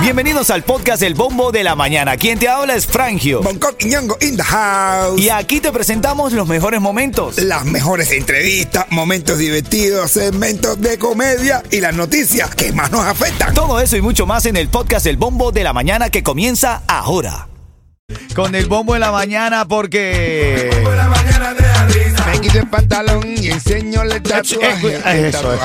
Bienvenidos al podcast El Bombo de la Mañana. Quien te habla es Frangio. Bangkok y Ñongo in the house. Y aquí te presentamos los mejores momentos. Las mejores entrevistas, momentos divertidos, segmentos de comedia y las noticias que más nos afectan. Todo eso y mucho más en el podcast El Bombo de la Mañana que comienza ahora. Con el Bombo de la Mañana porque... Me quito el pantalón y enseño el tatuaje. eh, El eso, eso.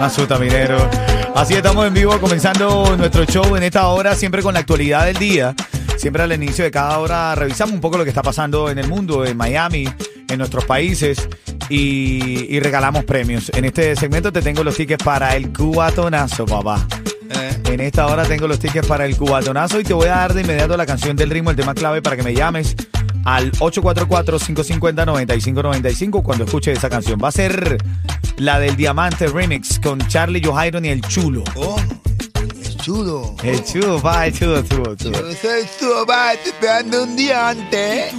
Asusta, minero. Así estamos en vivo comenzando nuestro show en esta hora, siempre con la actualidad del día. Siempre al inicio de cada hora revisamos un poco lo que está pasando en el mundo, en Miami, en nuestros países y, y regalamos premios. En este segmento te tengo los tickets para el cubatonazo, papá. Eh, En esta hora tengo los tickets para el cubatonazo y te voy a dar de inmediato la canción del ritmo, el tema clave para que me llames al 844-550-9595 cuando escuches esa canción. Va a ser la del Diamante Remix con Charlie Johairon y el Chulo. Oh, el chulo. El Chulo, va, el Chulo, chulo, chulo. Yo soy tu va, te esperando un día antes.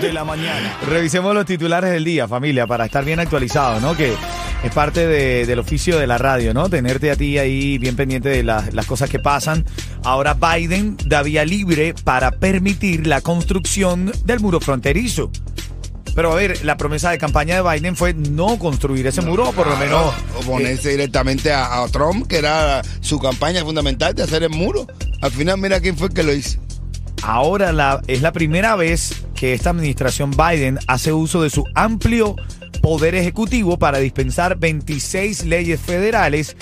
de la mañana. Revisemos los titulares del día, familia, para estar bien actualizados, ¿no? Que es parte de- del oficio de la radio, ¿no? Tenerte a ti ahí bien pendiente de las- las cosas que pasan. Ahora Biden da vía libre para permitir la construcción del muro fronterizo. Pero a ver, la promesa de campaña de Biden fue no construir ese muro, o por lo menos... Oponerse directamente a, a Trump, que era su campaña fundamental de hacer el muro. Al final, mira quién fue el que lo hizo. Ahora la, es la primera vez que esta administración Biden hace uso de su amplio poder ejecutivo para dispensar 26 leyes federales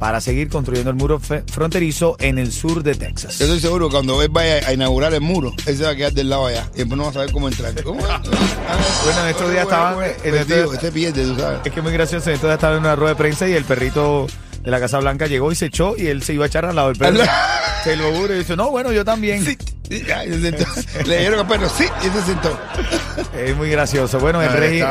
para seguir construyendo el muro fronterizo en el sur de Texas. Yo estoy seguro que cuando él vaya a inaugurar el muro, él se va a quedar del lado allá. Y después no va a saber cómo entrar. ¿Cómo? Bueno, en estos días estaban- en estos días- este pierde, tú sabes. Es que es muy gracioso. Entonces estaba en una rueda de prensa y el perrito de la Casa Blanca llegó y se echó y él se iba a echar al lado del perro. se lo juro y dice, no, bueno, yo también. Sí. Y ya, y se sentó. Le dieron al perro, sí, y se sentó. Es muy gracioso. Bueno, el rey,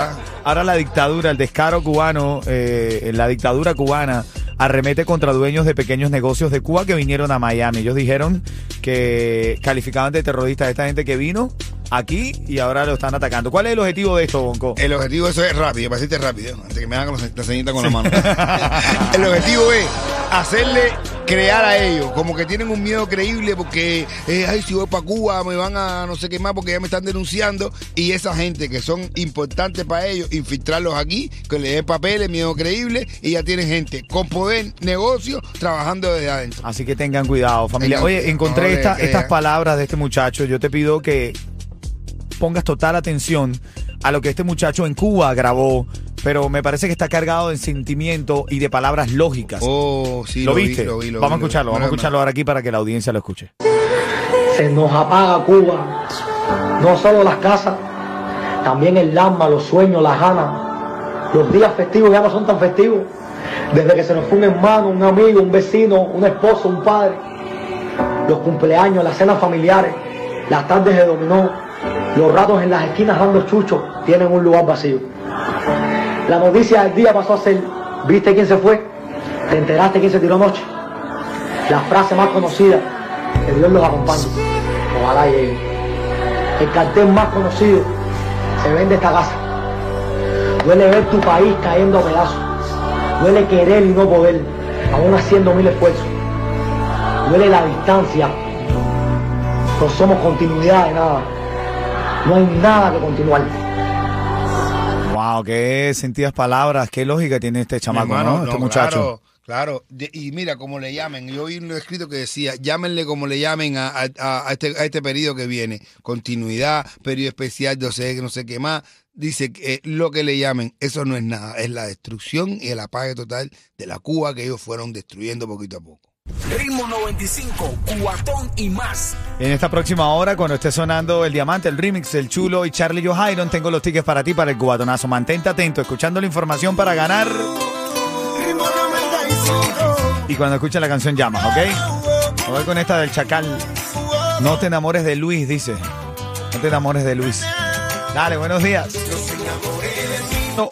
ahora la dictadura, el descaro cubano, eh, la dictadura cubana arremete contra dueños de pequeños negocios de Cuba que vinieron a Miami. Ellos dijeron que calificaban de terroristas a esta gente que vino aquí y ahora lo están atacando. ¿Cuál es el objetivo de esto, Bonco? El objetivo de eso es rápido, para decirte rápido, antes que me hagan la ceñita con la mano. el objetivo es hacerle crear a ellos, como que tienen un miedo creíble porque, eh, ay, si voy para Cuba me van a no sé qué más porque ya me están denunciando. Y esa gente que son importantes para ellos, infiltrarlos aquí, que le den papeles, miedo creíble, y ya tienen gente con poder, negocio, trabajando desde adentro. Así que tengan cuidado, familia. Oye, encontré no esta- estas palabras de este muchacho. Yo te pido que pongas total atención a lo que este muchacho en Cuba grabó, pero me parece que está cargado de sentimiento y de palabras lógicas. Oh, sí, ¿Lo, vi, viste? lo vi, lo vamos a vi, lo escucharlo, vamos a escucharlo ahora aquí para que la audiencia lo escuche. Se nos apaga Cuba, no solo las casas, también el alma, los sueños, las ganas. Los días festivos ya no son tan festivos. Desde que se nos fue un hermano, un amigo, un vecino, un esposo, un padre. Los cumpleaños, las cenas familiares, las tardes de dominó, los ratos en las esquinas dando chuchos tienen un lugar vacío. La noticia del día pasó a ser, ¿viste quién se fue? ¿Te enteraste quién se tiró anoche? La frase más conocida, que Dios los acompañe. Ojalá llegue. El cartel más conocido, se vende esta casa. Duele ver tu país cayendo a pedazos. Duele querer y no poder, aún haciendo mil esfuerzos. Duele la distancia. No somos continuidad de nada. No hay nada que continuar. Wow, qué sentidas palabras, qué lógica tiene este chamaco, hermano, ¿no? Este no, muchacho. Claro, claro. Y mira, como le llamen, yo vi un escrito que decía, llámenle como le llamen a, a- a este, a este periodo que viene. Continuidad, periodo especial, no sé, no sé qué más. Dice que eh, lo que le llamen, eso no es nada, es la destrucción y el apague total de la Cuba que ellos fueron destruyendo poquito a poco. Ritmo 95, cuatón y más. En esta próxima hora, cuando esté sonando el diamante, el remix, el chulo y Charlie Johairon, tengo los tickets para ti para el cubatonazo. Mantente atento, escuchando la información para ganar. Y cuando escuches la canción llamas, ¿ok? Voy con esta del Chacal. No te enamores de Luis, dice. No te enamores de Luis. Dale, buenos días.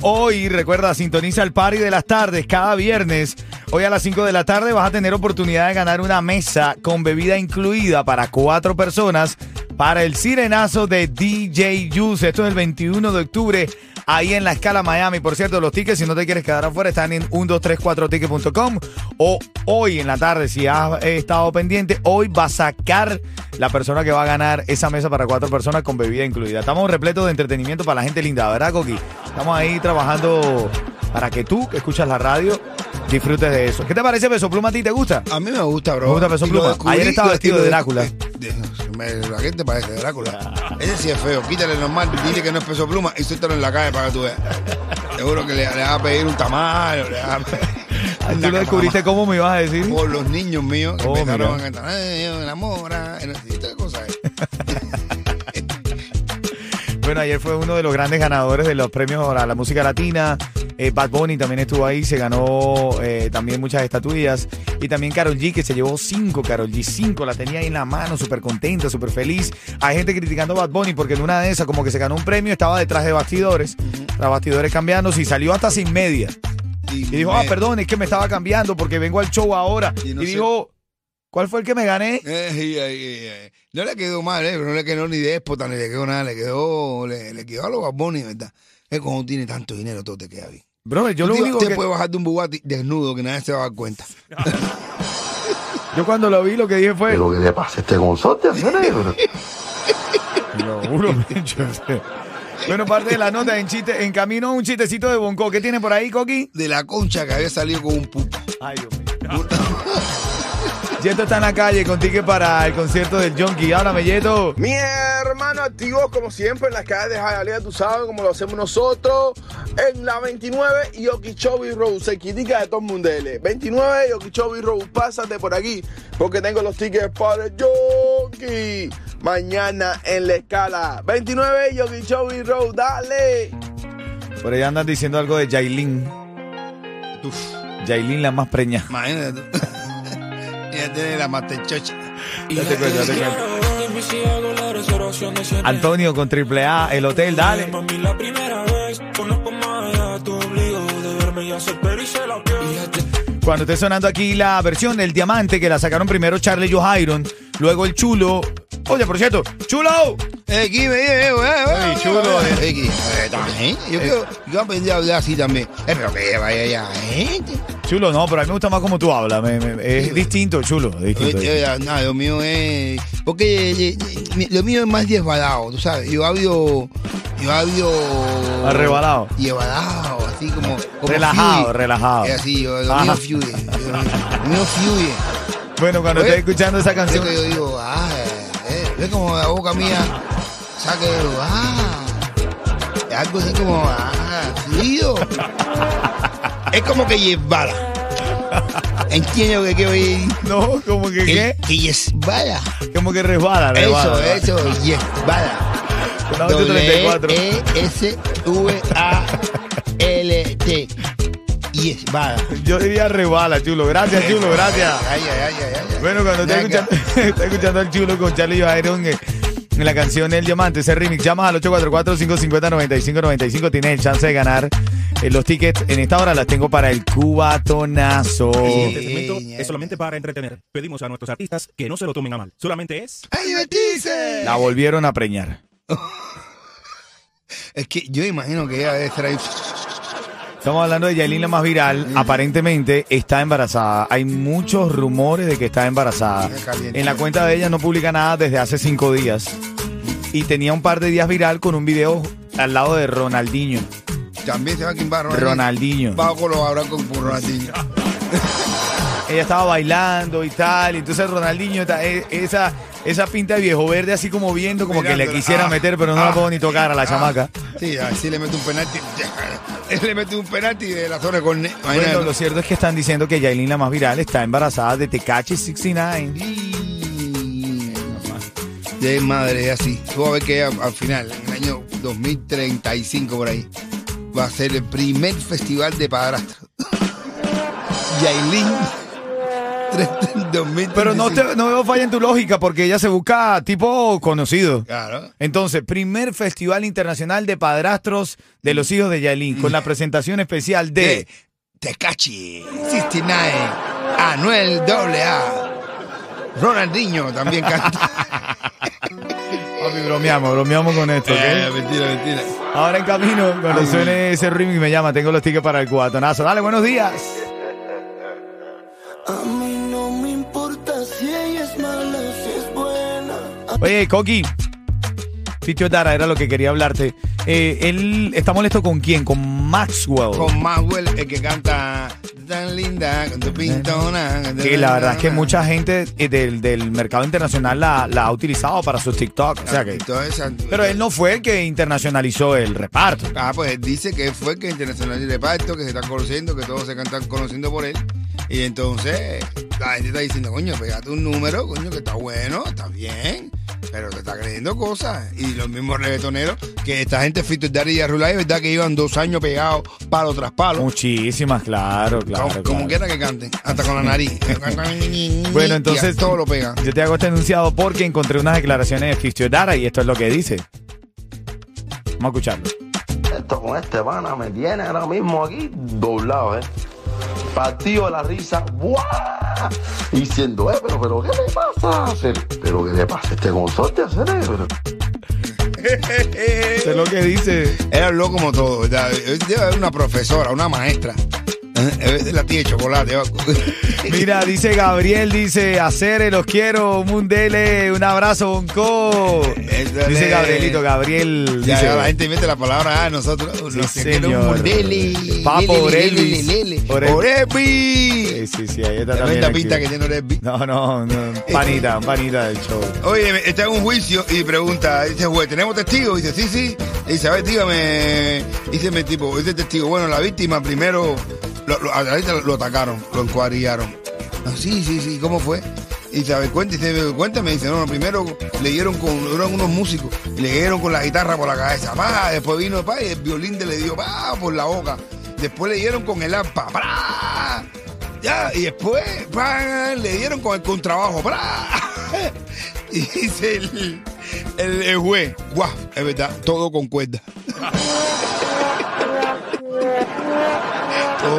Hoy, recuerda, sintoniza el party de las tardes cada viernes. Hoy a las 5 de la tarde vas a tener oportunidad de ganar una mesa con bebida incluida para cuatro personas para el sirenazo de DJ Juice. Esto es el 21 de octubre ahí en la escala Miami. Por cierto, los tickets, si no te quieres quedar afuera, están en 1234ticket.com o hoy en la tarde, si has estado pendiente, hoy va a sacar la persona que va a ganar esa mesa para cuatro personas con bebida incluida. Estamos repletos de entretenimiento para la gente linda, ¿verdad, Coqui? Estamos ahí trabajando para que tú, que escuchas la radio, disfrutes de eso. ¿Qué te parece Peso Pluma a ti? ¿Te gusta? A mí me gusta, bro. Me gusta Peso Pluma. descubrí, Ayer estaba vestido de de- Drácula. de- me- ¿A qué te parece? Drácula. Ese sí es feo. Quítale normal, dile que no es peso pluma y suéltalo en la calle para que tú veas. Seguro que le, le va a pedir un tamal. Le va a pedir Ay, una ¿Tú lo descubriste cómo me ibas a decir? Por los niños míos que Oh, empezaron mira. a cantar, ay, yo me enamora, estas cosas. eh. Bueno, ayer fue uno de los grandes ganadores de los premios a la música latina. Eh, Bad Bunny también estuvo ahí, se ganó eh, también muchas estatuillas. Y también Carol G, que se llevó cinco, Carol G, cinco, la tenía ahí en la mano, súper contenta, súper feliz. Hay gente criticando a Bad Bunny porque en una de esas, como que se ganó un premio, estaba detrás de bastidores, tras bastidores cambiándose y salió hasta sin media. Y dijo, ah, perdón, es que me estaba cambiando porque vengo al show ahora. Y no dijo, ¿cuál fue el que me gané? Eh. No le quedó mal, eh, pero no le quedó ni déspota, ni le quedó nada, le quedó, le, le quedó a los Bad Bunny, ¿verdad? Es cuando tanto dinero, todo te queda bien. Bro, yo lo único te que... puedes bajar de un Bugatti desnudo que nadie se va a dar cuenta. Yo cuando lo vi, lo que dije fue... Pero que le pasa a este consorte, cerebro. Lo juro, bicho. Bueno, parte de la nota en chiste, en camino un chistecito de Bonco. ¿Qué tiene por ahí, Coqui? De la concha que había salido con un pupo. Ay, Dios mío. Yeto está en la calle con ticket para el concierto del Junkie. Háblame, Yeto. Mi hermano activos como siempre en las calles de Hialeah, tú sabes como lo hacemos nosotros. En la 29 y Okeechobee Road, cerquitica de todo el mundo. 29 y Okeechobee Road, pásate por aquí porque tengo los tickets para el Junkie. Mañana en la escala. 29 y Okeechobee Road, dale. Por ahí andan diciendo algo de Yailin. Uf, Yailin la más preña. imagínate tiene la masterchocha. Ya te cuento, ya te cuento. Antonio con triple A, el hotel, dale. Mami, la primera vez conozco más allá, tu obligo de verme y hacer pero y se la piel. Cuando esté sonando aquí la versión del diamante que la sacaron primero Charlie Johairon, luego el chulo. Oye, por cierto, chulo. Eh, eh, eh, eh, chulo, eh, eh. eh, eh. Yo yo aprendí a hablar así también. Eh, pero que vaya ya, gente. Chulo, no, pero a mí me gusta más como tú hablas. me- me- es distinto, chulo. distinto, Eh, eh, lo mío es. Porque eh, eh, lo mío es más desbalado, tú sabes. Yo hablo. Yo hablo. Arrebalado. Llevadado, así como. como Relajado, fluye. relajado. Es así, yo, lo mío fluye. Lo mío fluye. Bueno, cuando estés escuchando esa Es canción. que yo digo, ah, eh, es como la boca mía saque, ah, es algo así como, ah, fluido. es como que llevara. Entiendo lo que quiero decir. No, como que qué? Que llevara. Como que resbala, Eso, resbala. eso, llevara. Una 834. W-E-S-V-A-L-T. Llevara. Yo diría resbala, chulo. Gracias, chulo, gracias. Ay, ay, ay, ay. Bueno, cuando Venga. escuchando, escuchando al chulo con Charlie Iron en la canción El Diamante, ese remix, llamas al 844-550-9595, tienes el chance de ganar eh, los tickets. En esta hora las tengo para el cubatonazo. Este segmento es solamente para entretener. Pedimos a nuestros artistas que no se lo tomen a mal. Solamente es ¡Ay, divertirse! La volvieron a preñar. Es que yo imagino que ella debe estar ahí. Estamos hablando de Yailin, la más viral. Aparentemente está embarazada. Hay muchos rumores de que está embarazada. En la cuenta de ella no publica nada desde hace cinco días. Y tenía un par de días viral con un video al lado de Ronaldinho. También se va a quimbar Ronaldinho. Va a colaborar con Ronaldinho. Ella estaba bailando y tal. Y entonces Ronaldinho, e- esa, esa pinta de viejo verde así como viendo, como que le quisiera Ah, meter, pero no ah, la puedo ni tocar a la ah. chamaca. Sí, así le mete un penalti. Él le mete un penalti de la zona con. Bueno, lo cierto es que están diciendo que Yailin, la más viral, está embarazada de Tecachi 69. De madre, así. Tú vas a ver que al final, en el año 2035 por ahí, va a ser el primer festival de padrastro. Yailin. 2035. Pero no, te, no veo falla en tu lógica porque ella se busca tipo conocido. Claro. Entonces, primer Festival Internacional de Padrastros de los Hijos de Yailin, con la presentación especial de... de Tecachi 69, Anuel AA, Ronaldinho también canta. Papi, bromeamos, bromeamos con esto, ¿ok? Eh, mentira, mentira. Ahora en camino, cuando suene ese remix me llama, tengo los tickets para el cubatonazo. Dale, buenos días. A mí no me importa si ella es mala, si es buena. Oye, Coqui. Ficho Dara era lo que quería hablarte. Eh, él está molesto con quién? Con Maxwell. Con Maxwell, el que canta tan linda, con tu pintona. que la verdad es que mucha gente eh, del, del mercado internacional la, la ha utilizado para sus TikTok. O sea que, Toda esa- pero él no fue el que internacionalizó el reparto. Ah, pues él dice que fue que internacional de reparto, que se están conociendo, que todos se están conociendo por él. Y entonces la gente está diciendo, coño, pégate un número, coño, que está bueno, está bien, pero te está creyendo cosas. Y los mismos reggaetoneros, que esta gente, Fito Daddy y Arrulay, es verdad que llevan dos años pegados palo tras palo. Muchísimas, claro, claro. como, quiera que canten, hasta con la nariz. Bueno, entonces todo lo pega. Yo te hago este enunciado porque encontré unas declaraciones de Ficho Dara y esto es lo que dice. Vamos a escucharlo. Esto con este pana me tiene ahora mismo aquí doblado, ¿eh? Partido de la risa, ¡buah! Diciendo, eh, pero, pero, ¿qué le pasa? a Pero, ¿qué le pasa a este consorte a cerebro? Eso es lo que dice. Era loco como todo. Debe haber una profesora, una maestra. la tía de chocolate. Mira, dice Gabriel, dice, Acere, los quiero, Mundele, un abrazo, Bonco. Dice Gabrielito, Gabriel. Ya, dice, la gente mete la palabra a nosotros. los un Lele, Papo lele, Orelvis. lele, lele. Orel- Orelvis. Sí, sí, sí, ahí está también. Aquí. pinta que tiene Orelvis. No, no, no, panita, panita del show. Oye, está en un juicio y pregunta, dice juez, ¿tenemos testigos? Dice, sí, sí. Dice, a ver, dígame, dice mi tipo, dice testigo, bueno, la víctima primero, lo, lo, a la víctima lo atacaron, lo encuadrillaron. Ah, sí, sí, sí, ¿cómo fue? Y dice, a ver, cuenta, dice, cuéntame, dice, no, primero le dieron con, eran unos músicos, y le dieron con la guitarra por la cabeza, pa, después vino, pa, y el violín le dio, pa, por la boca. Después le dieron con el arpa, pa, ya, y después pa, le dieron con el contrabajo, pa. Y dice el, el, el juez, guau, es verdad, todo con cuerda.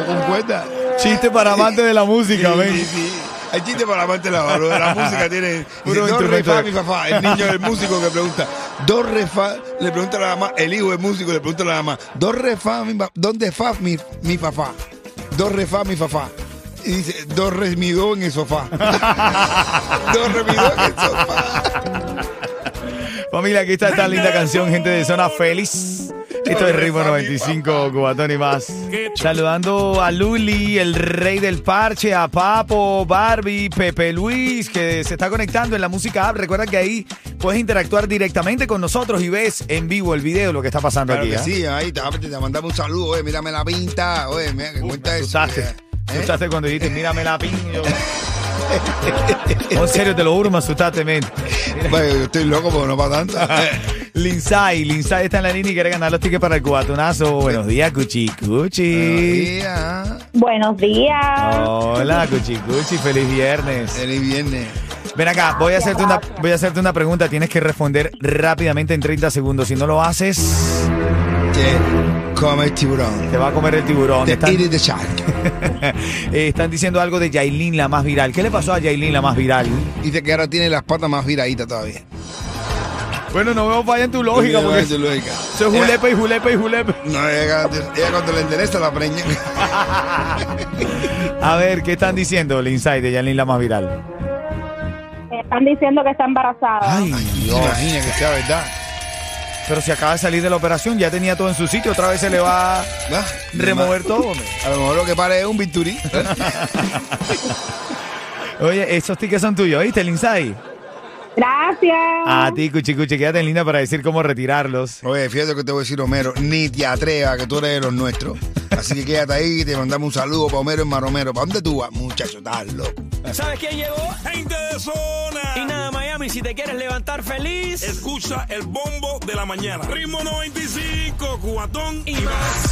cuerda. Chiste para amantes de la música, Sí, ven. sí, sí. Hay chiste para parte de la, de la música. Tiene Puro do, re, fa, mi, fa, fa. El niño del músico que pregunta, do, re, fa. Le pregunta a la mamá, el hijo del músico le pregunta a la mamá, do, re, fa, mi, fa- ¿dónde fa mi, mi fa, fa? Do, re, fa, mi, fa, fa. Y dice, do, re, mi, do en el sofá. do, re, mi, do en el sofá. Familia, aquí está esta linda canción, gente de Zona Feliz. Esto es Ritmo 95, Cubatón y más. Saludando a Luli, el rey del parche, a Papo, Barbie, Pepe Luis, que se está conectando en la música app. Recuerda que ahí puedes interactuar directamente con nosotros y ves en vivo el video lo que está pasando Claro aquí. que ¿ah? sí, ahí te, te mandamos un saludo, oye, mírame la pinta, oye, mira que cuenta eso. Asustaste. ¿eh? Cuando dijiste, mírame la piña. en serio, te lo juro, me asustaste, men. Bueno, yo estoy loco porque no para tanto. Linsay, Linsay está en la línea y quiere ganar los tickets para el cubatonazo. Buenos días, Cuchi Cuchi. Buenos días. Hola, Cuchi Cuchi, feliz viernes. Feliz viernes. Ven acá, voy a hacerte una, voy a hacerte una pregunta. Tienes que responder rápidamente en 30 segundos. Si no lo haces, Te come el tiburón. te va a comer el tiburón. Te Están, the shark. eh, están diciendo algo de Yailin, la más viral. ¿Qué le pasó a Yailin, la más viral? Dice que ahora tiene las patas más viraditas todavía. Bueno, no veo falla en tu lógica, No, porque es tu lógica. eso es julepe y julepe y julepe. No, ella, ella cuando le interesa la preña. A ver, ¿qué están diciendo, Linsay, de Yailin, la más viral? Están diciendo que está embarazada. Ay, Dios. Imagina que sea verdad. Pero si acaba de salir de la operación, ya tenía todo en su sitio, otra vez se le va a remover todo. hombre. A lo mejor lo que pare es un bisturí. Oye, esos tickets son tuyos, ¿viste, Linsay? Gracias. A ti, Cuchi Cuchi, quédate en línea para decir cómo retirarlos. Oye, fíjate que te voy a decir, Homero, ni te atrevas que tú eres de los nuestros. Así que quédate ahí y te mandamos un saludo para Homero en Maromero. ¿Para dónde tú vas? Muchacho, estás loco. ¿Sabes quién llegó? Gente de zona. Y nada, Miami, si te quieres levantar feliz. Escucha el bombo de la mañana. Ritmo 95, cuatón y más.